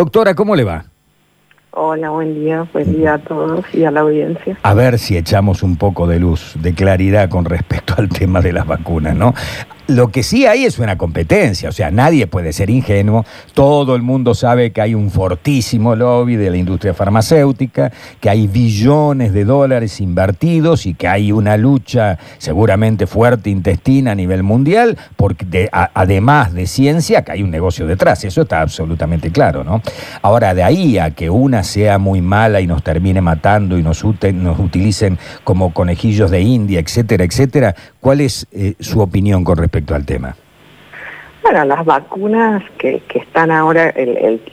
Doctora, ¿cómo le va? Hola, buen día, buen día a todos y a la audiencia. A ver si echamos un poco de luz, de claridad con respecto al tema de las vacunas, ¿no? Lo que sí hay es una competencia, o sea, nadie puede ser ingenuo. Todo el mundo sabe que hay un fortísimo lobby de la industria farmacéutica, que hay billones de dólares invertidos y que hay una lucha seguramente fuerte intestina a nivel mundial, porque además de ciencia, que hay un negocio detrás. Eso está absolutamente claro, ¿no? Ahora, de ahí a que una sea muy mala y nos termine matando y nos, utilicen como conejillos de India, etcétera, etcétera, ¿cuál es eh, su opinión con respecto al tema? Bueno, las vacunas que, están ahora,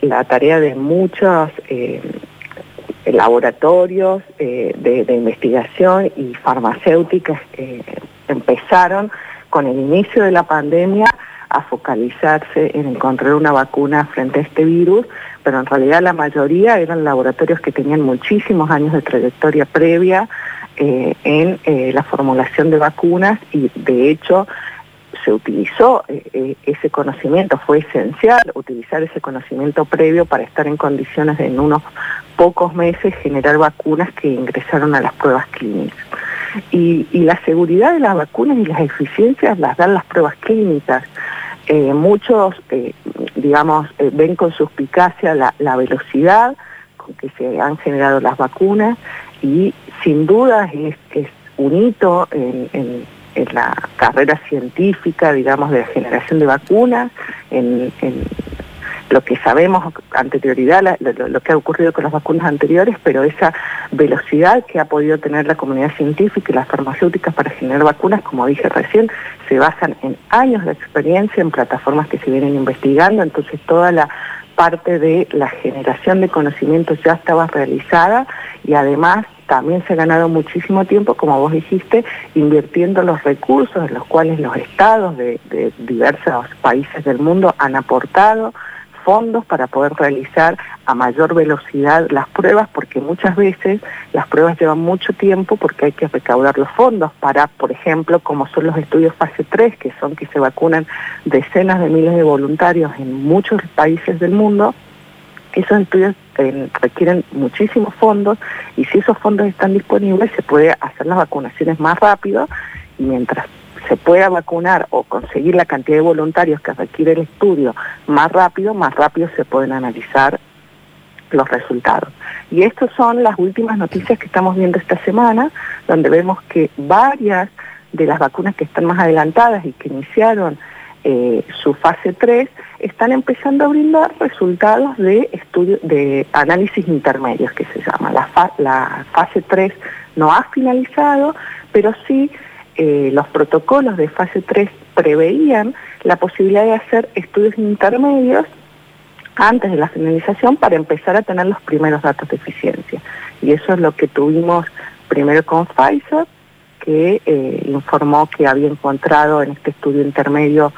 la tarea de muchos eh, laboratorios eh, de, investigación y farmacéuticas que empezaron con el inicio de la pandemia a focalizarse en encontrar una vacuna frente a este virus, pero en realidad la mayoría eran laboratorios que tenían muchísimos años de trayectoria previa eh, en la formulación de vacunas y de hecho se utilizó eh, eh, ese conocimiento, fue esencial utilizar ese conocimiento previo para estar en condiciones de en unos pocos meses generar vacunas que ingresaron a las pruebas clínicas. Y, la seguridad de las vacunas y las eficiencias las dan las pruebas clínicas. Eh, muchos, digamos, ven con suspicacia la, velocidad con que se han generado las vacunas y sin duda es, un hito en en la carrera científica, digamos, de generación de vacunas, en, lo que sabemos anterioridad, lo, que ha ocurrido con las vacunas anteriores, pero esa velocidad que ha podido tener la comunidad científica y las farmacéuticas para generar vacunas, como dije recién, se basan en años de experiencia, en plataformas que se vienen investigando, entonces toda la parte de la generación de conocimientos ya estaba realizada y además también se ha ganado muchísimo tiempo, como vos dijiste, invirtiendo los recursos en los cuales los estados de, diversos países del mundo han aportado fondos para poder realizar a mayor velocidad las pruebas, porque muchas veces las pruebas llevan mucho tiempo porque hay que recaudar los fondos para, por ejemplo, como son los estudios fase 3, que son que se vacunan decenas de miles de voluntarios en muchos países del mundo, esos estudios eh, requieren muchísimos fondos y si esos fondos están disponibles se puede hacer las vacunaciones más rápido y mientras se pueda vacunar o conseguir la cantidad de voluntarios que requiere el estudio más rápido, más rápido se pueden analizar los resultados. Y estas son las últimas noticias que estamos viendo esta semana, donde vemos que varias de las vacunas que están más adelantadas y que iniciaron eh, su fase 3, están empezando a brindar resultados de estudio, de análisis intermedios que se llama. La, fase 3 no ha finalizado, pero sí eh, los protocolos de fase 3 preveían la posibilidad de hacer estudios intermedios antes de la finalización para empezar a tener los primeros datos de eficiencia. Y eso es lo que tuvimos primero con Pfizer, que eh, informó que había encontrado en este estudio intermedio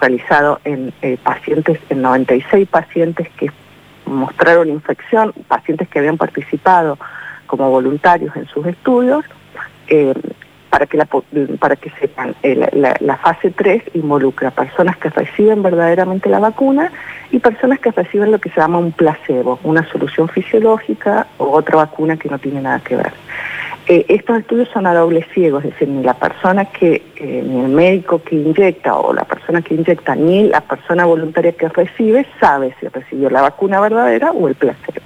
realizado en eh, pacientes, en 96 pacientes que mostraron infección, pacientes que habían participado como voluntarios en sus estudios, eh, para, que para que sepan, la, fase 3 involucra personas que reciben verdaderamente la vacuna y personas que reciben lo que se llama un placebo, una solución fisiológica o otra vacuna que no tiene nada que ver. Eh, estos estudios son a doble ciego, es decir, ni la persona que, eh, ni el médico que inyecta o la persona que inyecta, ni la persona voluntaria que recibe sabe si recibió la vacuna verdadera o el placebo.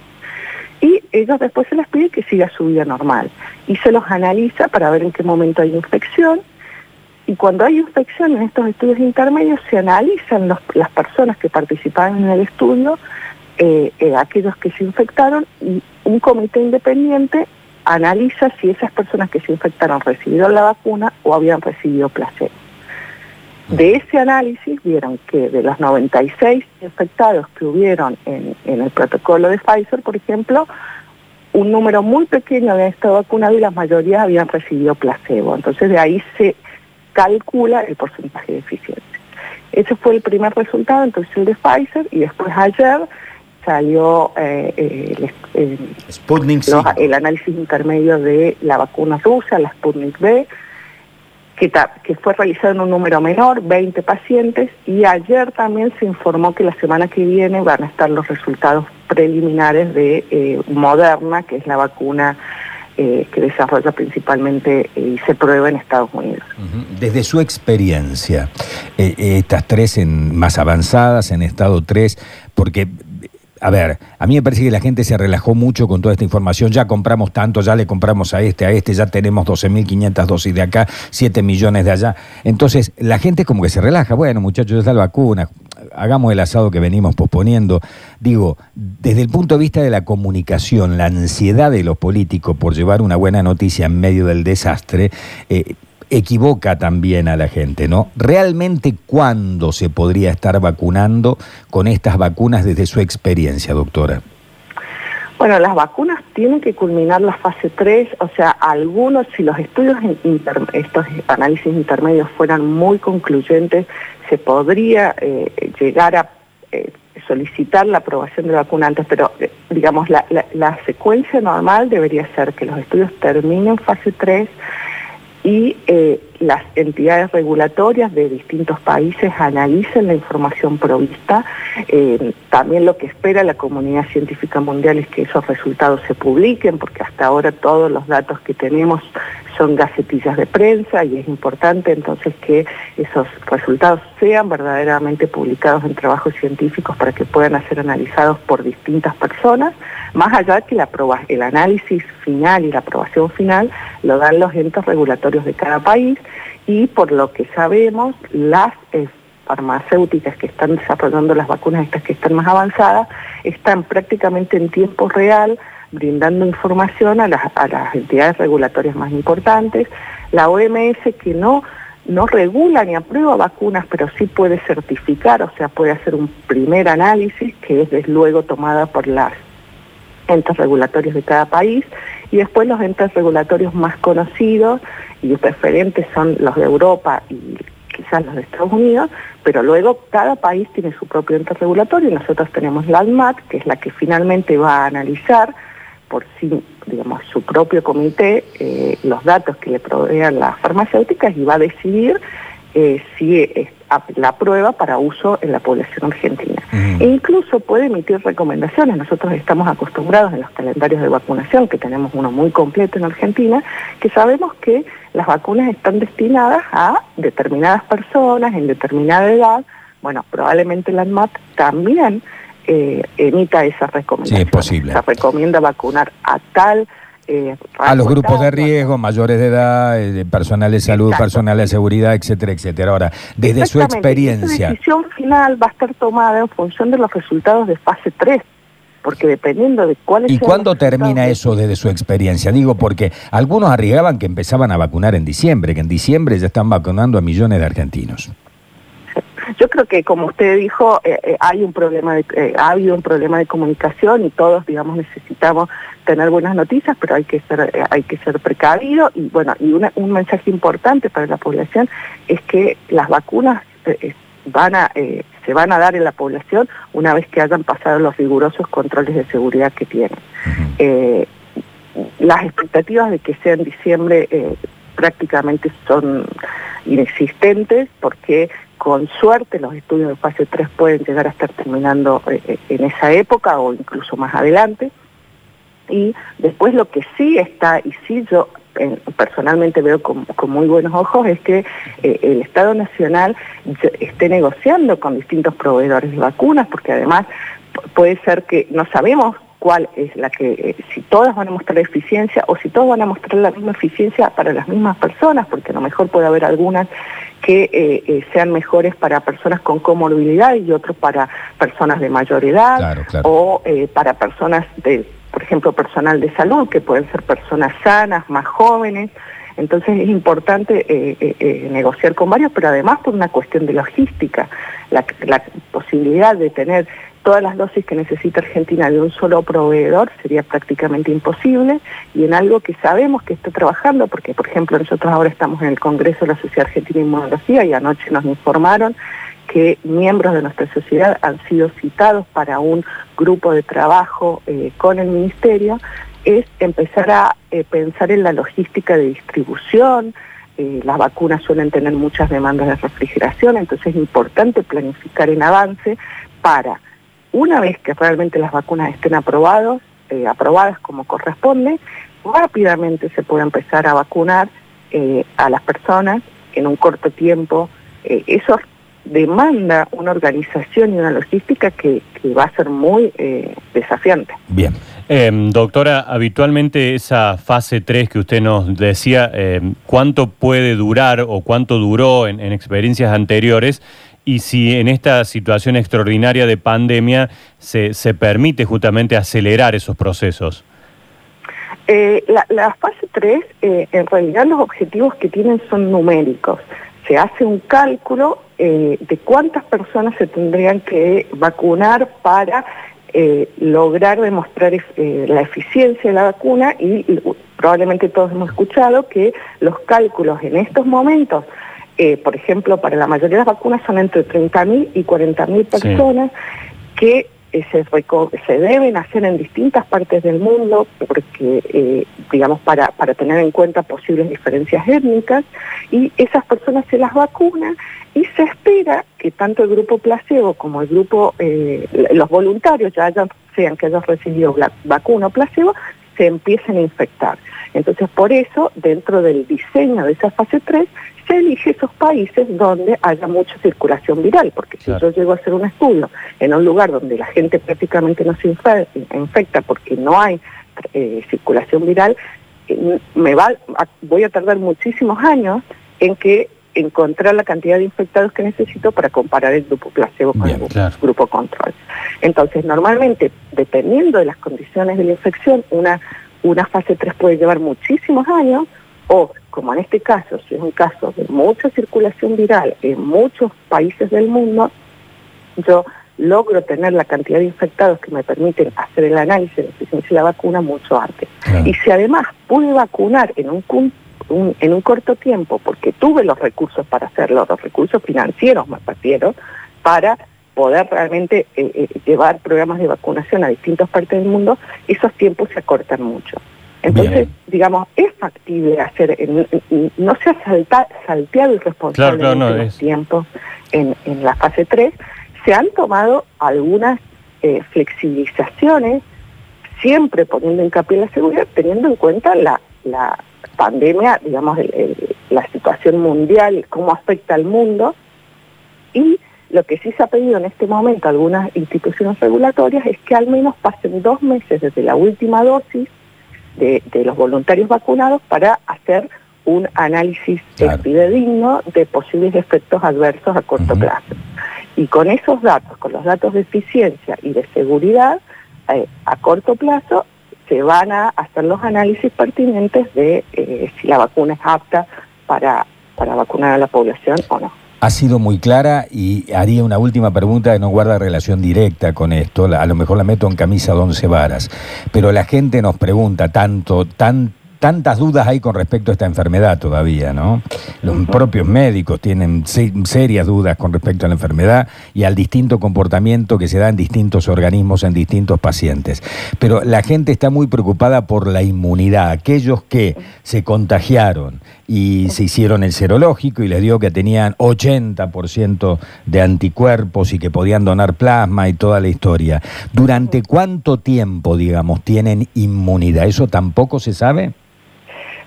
Y ellos después se les pide que siga su vida normal y se los analiza para ver en qué momento hay infección. Y cuando hay infección en estos estudios intermedios se analizan las personas que participaban en el estudio, eh, aquellos que se infectaron y un comité independiente analiza si esas personas que se infectaron recibieron la vacuna o habían recibido placebo. De ese análisis vieron que de los 96 infectados que hubieron en, el protocolo de Pfizer, por ejemplo, un número muy pequeño habían estado vacunados y la mayoría habían recibido placebo. Entonces de ahí se calcula el porcentaje de eficiencia. Ese fue el primer resultado, entonces el de Pfizer, y después ayer salió eh, el, análisis intermedio de la vacuna rusa, la Sputnik B, que, que fue realizado en un número menor, 20 pacientes, y ayer también se informó que la semana que viene van a estar los resultados preliminares de Moderna, que es la vacuna que desarrolla principalmente y se prueba en Estados Unidos. Desde su experiencia, estas tres en, más avanzadas, en estado 3, porque a ver, a mí me parece que la gente se relajó mucho con toda esta información. Ya compramos tanto, ya le compramos a este, a este, ya tenemos 12.500 dosis de acá, 7 millones de allá. Entonces, la gente como que se relaja. Bueno, muchachos, ya está la vacuna, hagamos el asado que venimos posponiendo. Digo, desde el punto de vista de la comunicación, la ansiedad de los políticos por llevar una buena noticia en medio del desastre, eh, equivoca también a la gente, ¿no? ¿Realmente cuándo se podría estar vacunando con estas vacunas desde su experiencia, doctora? Bueno, las vacunas tienen que culminar la fase 3, o sea, algunos, si los estudios, estos análisis intermedios fueran muy concluyentes, se podría eh, llegar a eh, solicitar la aprobación de vacuna antes, pero eh, digamos, la, la secuencia normal debería ser que los estudios terminen fase 3, y eh, las entidades regulatorias de distintos países analicen la información provista. Eh, también lo que espera la comunidad científica mundial es que esos resultados se publiquen, porque hasta ahora todos los datos que tenemos son gacetillas de prensa y es importante entonces que esos resultados sean verdaderamente publicados en trabajos científicos para que puedan ser analizados por distintas personas, más allá que la el análisis final y la aprobación final lo dan los entes regulatorios de cada país y por lo que sabemos las eh, farmacéuticas que están desarrollando las vacunas estas que están más avanzadas están prácticamente en tiempo real brindando información a las, entidades regulatorias más importantes, la OMS que no, no regula ni aprueba vacunas, pero sí puede certificar, o sea, puede hacer un primer análisis que es luego tomada por las entes regulatorios de cada país y después los entes regulatorios más conocidos y preferentes son los de Europa y quizás los de Estados Unidos, pero luego cada país tiene su propio ente regulatorio. Y nosotros tenemos la ANMAT, que es la que finalmente va a analizar por sí, digamos, su propio comité eh, los datos que le provean las farmacéuticas y va a decidir eh, si la prueba para uso en la población argentina. E incluso puede emitir recomendaciones. Nosotros estamos acostumbrados en los calendarios de vacunación, que tenemos uno muy completo en Argentina, que sabemos que las vacunas están destinadas a determinadas personas en determinada edad. Bueno, probablemente la ANMAT también eh, emita esa recomendación. Sí, es posible. Se recomienda vacunar a tal... Eh, a los grupos de riesgo, mayores de edad, eh, personal de salud, personal de seguridad, etcétera, etcétera. Ahora, desde su experiencia... La decisión final va a estar tomada en función de los resultados de fase 3 porque dependiendo de cuáles ¿Y cuándo termina eso desde su experiencia? Digo, porque algunos arriesgaban que empezaban a vacunar en diciembre, que en diciembre ya están vacunando a millones de argentinos. Yo creo que, como usted dijo, eh, eh, hay un problema de, eh, ha habido un problema de comunicación y todos, digamos, necesitamos tener buenas noticias, pero hay que ser, hay que ser precavido y bueno, y un mensaje importante para la población es que las vacunas van a, se van a dar en la población una vez que hayan pasado los rigurosos controles de seguridad que tienen. las expectativas de que sea en diciembre prácticamente son inexistentes porque con suerte los estudios de fase 3 pueden llegar a estar terminando eh, eh, en esa época o incluso más adelante. Y después lo que sí está, y sí yo personalmente veo con, muy buenos ojos, es que eh, el Estado Nacional esté negociando con distintos proveedores de vacunas, porque además puede ser que no sabemos cuál es la que, si todas van a mostrar eficiencia o si todos van a mostrar la misma eficiencia para las mismas personas, porque a lo mejor puede haber algunas que eh, eh, sean mejores para personas con comorbilidad y otros para personas de mayor edad o eh, para personas de, por ejemplo, personal de salud, que pueden ser personas sanas, más jóvenes. Entonces es importante negociar con varios, pero además por una cuestión de logística, la, la posibilidad de tener todas las dosis que necesita Argentina de un solo proveedor sería prácticamente imposible. Y en algo que sabemos que está trabajando, porque por ejemplo nosotros ahora estamos en el Congreso de la Sociedad Argentina de Inmunología y anoche nos informaron que miembros de nuestra sociedad han sido citados para un grupo de trabajo eh, con el Ministerio, es empezar a eh, pensar en la logística de distribución, eh, las vacunas suelen tener muchas demandas de refrigeración, entonces es importante planificar en avance para una vez que realmente las vacunas estén aprobados, eh, aprobadas como corresponde, rápidamente se puede empezar a vacunar eh, a las personas en un corto tiempo. Eh, eso demanda una organización y una logística que, va a ser muy desafiante. Bien. Em, doctora, habitualmente esa fase 3 que usted nos decía, em, ¿cuánto puede durar o cuánto duró en, experiencias anteriores? Y si en esta situación extraordinaria de pandemia se, se permite justamente acelerar esos procesos. Eh, la, fase 3, eh, en realidad los objetivos que tienen son numéricos. Se hace un cálculo eh, de cuántas personas se tendrían que vacunar para lograr demostrar la eficiencia de la vacuna y, probablemente todos hemos escuchado que los cálculos en estos momentos por ejemplo, para la mayoría de las vacunas son entre 30.000 y 40.000 personas que se, se, deben hacer en distintas partes del mundo porque, eh, digamos, para, para tener en cuenta posibles diferencias étnicas y esas personas se las vacunan y se espera que tanto el grupo placebo como el grupo, eh, los voluntarios, ya hayan, sean que hayan recibido la vacuna o placebo, se empiecen a infectar. Entonces, por eso, dentro del diseño de esa fase 3, se elige esos países donde haya mucha circulación viral, porque si yo llego a hacer un estudio en un lugar donde la gente prácticamente no se infecta porque no hay eh, circulación viral, eh, me va, voy a tardar muchísimos años en que encontrar la cantidad de infectados que necesito para comparar el grupo placebo con el grupo control. Entonces, normalmente, dependiendo de las condiciones de la infección, una, una fase 3 puede llevar muchísimos años, o como en este caso, si es un caso de mucha circulación viral en muchos países del mundo, yo logro tener la cantidad de infectados que me permiten hacer el análisis de eficiencia de la vacuna mucho antes. Y si además pude vacunar en un, en un corto tiempo, porque tuve los recursos para hacerlo, los recursos financieros me partieron, para poder realmente eh, eh, llevar programas de vacunación a distintas partes del mundo, esos tiempos se acortan mucho. Entonces, digamos, es factible hacer, no se ha salteado irresponsablemente los tiempos en, la fase 3, se han tomado algunas eh, flexibilizaciones, siempre poniendo hincapié en la seguridad, teniendo en cuenta la, pandemia, digamos, la situación mundial, cómo afecta al mundo, y lo que sí se ha pedido en este momento a algunas instituciones regulatorias es que al menos pasen dos meses desde la última dosis de, los voluntarios vacunados para hacer un análisis claro. digno de posibles efectos adversos a corto plazo. Y con esos datos, con los datos de eficiencia y de seguridad, eh, a corto plazo se van a hacer los análisis pertinentes de eh, si la vacuna es apta para, para vacunar a la población o no ha sido muy clara y haría una última pregunta que no guarda relación directa con esto, a lo mejor la meto en camisa de once varas, pero la gente nos pregunta tanto, tan tantas dudas hay con respecto a esta enfermedad todavía, ¿no? Los propios médicos tienen serias dudas con respecto a la enfermedad y al distinto comportamiento que se da en distintos organismos, en distintos pacientes. Pero la gente está muy preocupada por la inmunidad. Aquellos que se contagiaron y se hicieron el serológico y les dio que tenían 80% de anticuerpos y que podían donar plasma y toda la historia. ¿Durante cuánto tiempo, digamos, tienen inmunidad? ¿Eso tampoco se sabe?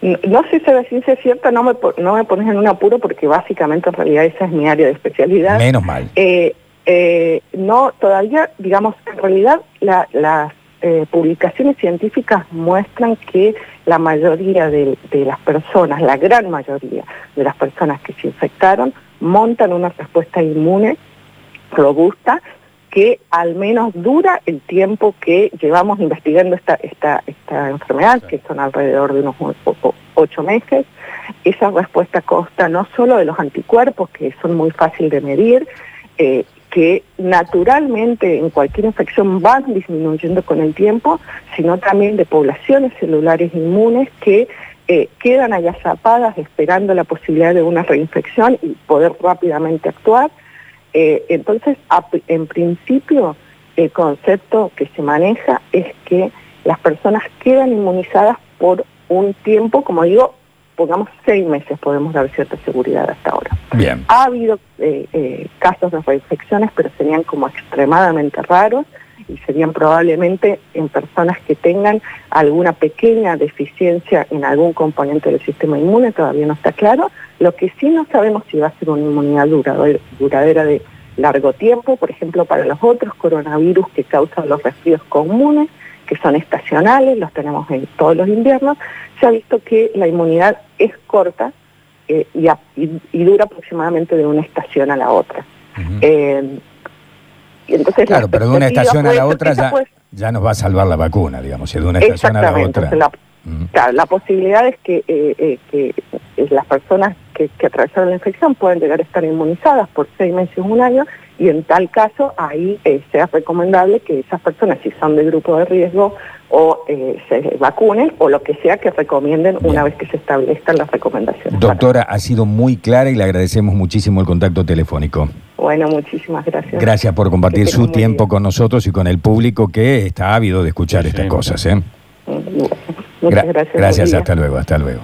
No sé si la ciencia cierta, no me, no me pones en un apuro porque básicamente en realidad esa es mi área de especialidad. Menos mal. Eh, eh, no, todavía, digamos, en realidad las eh, publicaciones científicas muestran que la mayoría de, las personas, la gran mayoría de las personas que se infectaron, montan una respuesta inmune robusta que al menos dura el tiempo que llevamos investigando esta, esta, esta enfermedad, que son alrededor de unos ocho meses. Esa respuesta consta no solo de los anticuerpos, que son muy fáciles de medir, eh, que naturalmente en cualquier infección van disminuyendo con el tiempo, sino también de poblaciones celulares inmunes que eh, quedan agazapadas esperando la posibilidad de una reinfección y poder rápidamente actuar. Eh, entonces, en principio, el concepto que se maneja es que las personas quedan inmunizadas por un tiempo, como digo, pongamos seis meses podemos dar cierta seguridad hasta ahora. Bien. Ha habido eh, eh, casos de reinfecciones, pero serían como extremadamente raros y serían probablemente en personas que tengan alguna pequeña deficiencia en algún componente del sistema inmune, todavía no está claro. Lo que sí no sabemos si va a ser una inmunidad duradera, de largo tiempo, por ejemplo, para los otros coronavirus que causan los resfríos comunes, que son estacionales, los tenemos en todos los inviernos, se ha visto que la inmunidad es corta eh, y, a- y- y dura aproximadamente de una estación a la otra. Eh, y entonces la Claro, pero de una estación a la otra ya, puede- ya nos va a salvar la vacuna, digamos, si de una estación a la otra. la, claro, la posibilidad es que, eh, que eh, las personas que, que atravesaron la infección pueden llegar a estar inmunizadas por seis meses o un año y en tal caso ahí eh, sea recomendable que esas personas, si son de grupo de riesgo, o eh, se vacunen o lo que sea que recomienden Bien. una vez que se establezcan las recomendaciones. Doctora, ha sido muy clara y le agradecemos muchísimo el contacto telefónico. Bueno, muchísimas gracias. Gracias por compartir su tiempo con nosotros y con el público que está ávido de escuchar Sí, estas sí. cosas. ¿eh? Muchas Gra- gracias. Gracias, hasta luego, hasta luego.